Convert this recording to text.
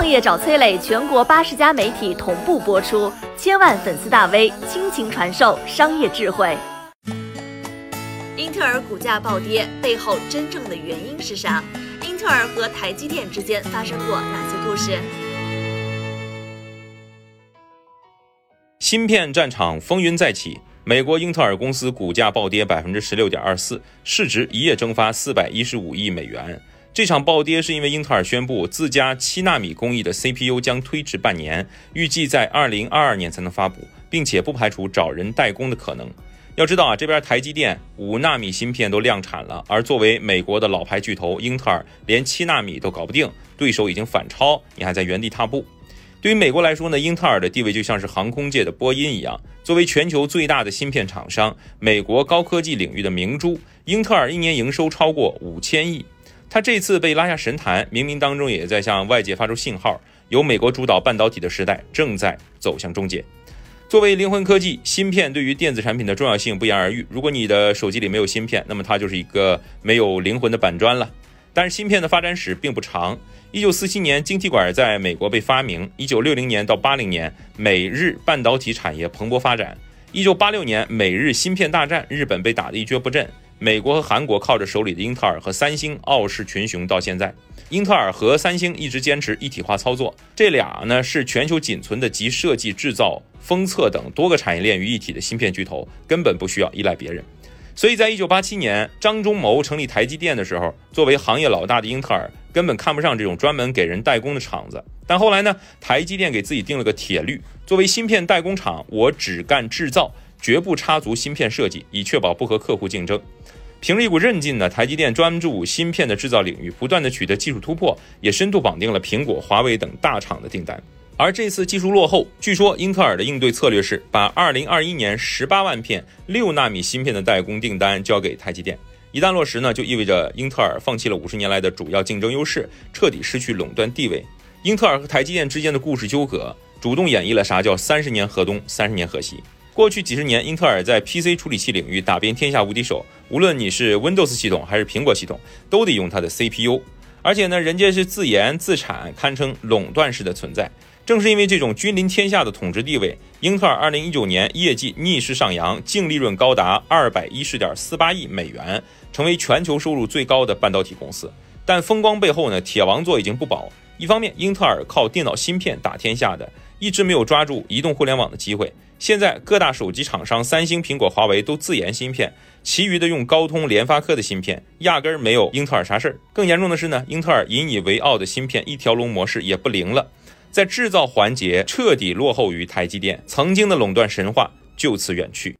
创业找崔磊，全国八十家媒体同步播出，千万粉丝大 V 倾情传授商业智慧。英特尔股价暴跌背后真正的原因是啥？英特尔和台积电之间发生过哪些故事？芯片战场风云再起，美国英特尔公司股价暴跌百分之十六点二四，市值一夜蒸发四百一十五亿美元。这场暴跌是因为英特尔宣布自家七纳米工艺的 CPU 将推迟半年，预计在二零二二年才能发布，并且不排除找人代工的可能。要知道啊，这边台积电五纳米芯片都量产了，而作为美国的老牌巨头，英特尔连七纳米都搞不定，对手已经反超，你还在原地踏步。对于美国来说呢，英特尔的地位就像是航空界的波音一样，作为全球最大的芯片厂商，美国高科技领域的明珠，英特尔一年营收超过五千亿。他这次被拉下神坛，冥冥当中也在向外界发出信号：由美国主导半导体的时代正在走向终结。作为灵魂科技，芯片对于电子产品的重要性不言而喻。如果你的手机里没有芯片，那么它就是一个没有灵魂的板砖了。但是芯片的发展史并不长。一九四七年，晶体管在美国被发明；一九六零年到八零年，美日半导体产业蓬勃发展；一九八六年，美日芯片大战，日本被打得一蹶不振。美国和韩国靠着手里的英特尔和三星傲视群雄到现在，英特尔和三星一直坚持一体化操作，这俩呢是全球仅存的集设计、制造、封测等多个产业链于一体的芯片巨头，根本不需要依赖别人。所以在一九八七年张忠谋成立台积电的时候，作为行业老大的英特尔根本看不上这种专门给人代工的厂子。但后来呢，台积电给自己定了个铁律：作为芯片代工厂，我只干制造。绝不插足芯片设计，以确保不和客户竞争。凭着一股韧劲呢，台积电专注芯片的制造领域，不断的取得技术突破，也深度绑定了苹果、华为等大厂的订单。而这次技术落后，据说英特尔的应对策略是把2021年18万片六纳米芯片的代工订单交给台积电。一旦落实呢，就意味着英特尔放弃了五十年来的主要竞争优势，彻底失去垄断地位。英特尔和台积电之间的故事纠葛，主动演绎了啥叫三十年河东，三十年河西。过去几十年，英特尔在 PC 处理器领域打遍天下无敌手。无论你是 Windows 系统还是苹果系统，都得用它的 CPU。而且呢，人家是自研自产，堪称垄断式的存在。正是因为这种君临天下的统治地位，英特尔2019年业绩逆势上扬，净利润高达210.48亿美元，成为全球收入最高的半导体公司。但风光背后呢，铁王座已经不保。一方面，英特尔靠电脑芯片打天下的，一直没有抓住移动互联网的机会。现在各大手机厂商，三星、苹果、华为都自研芯片，其余的用高通、联发科的芯片，压根儿没有英特尔啥事儿。更严重的是呢，英特尔引以为傲的芯片一条龙模式也不灵了，在制造环节彻底落后于台积电，曾经的垄断神话就此远去。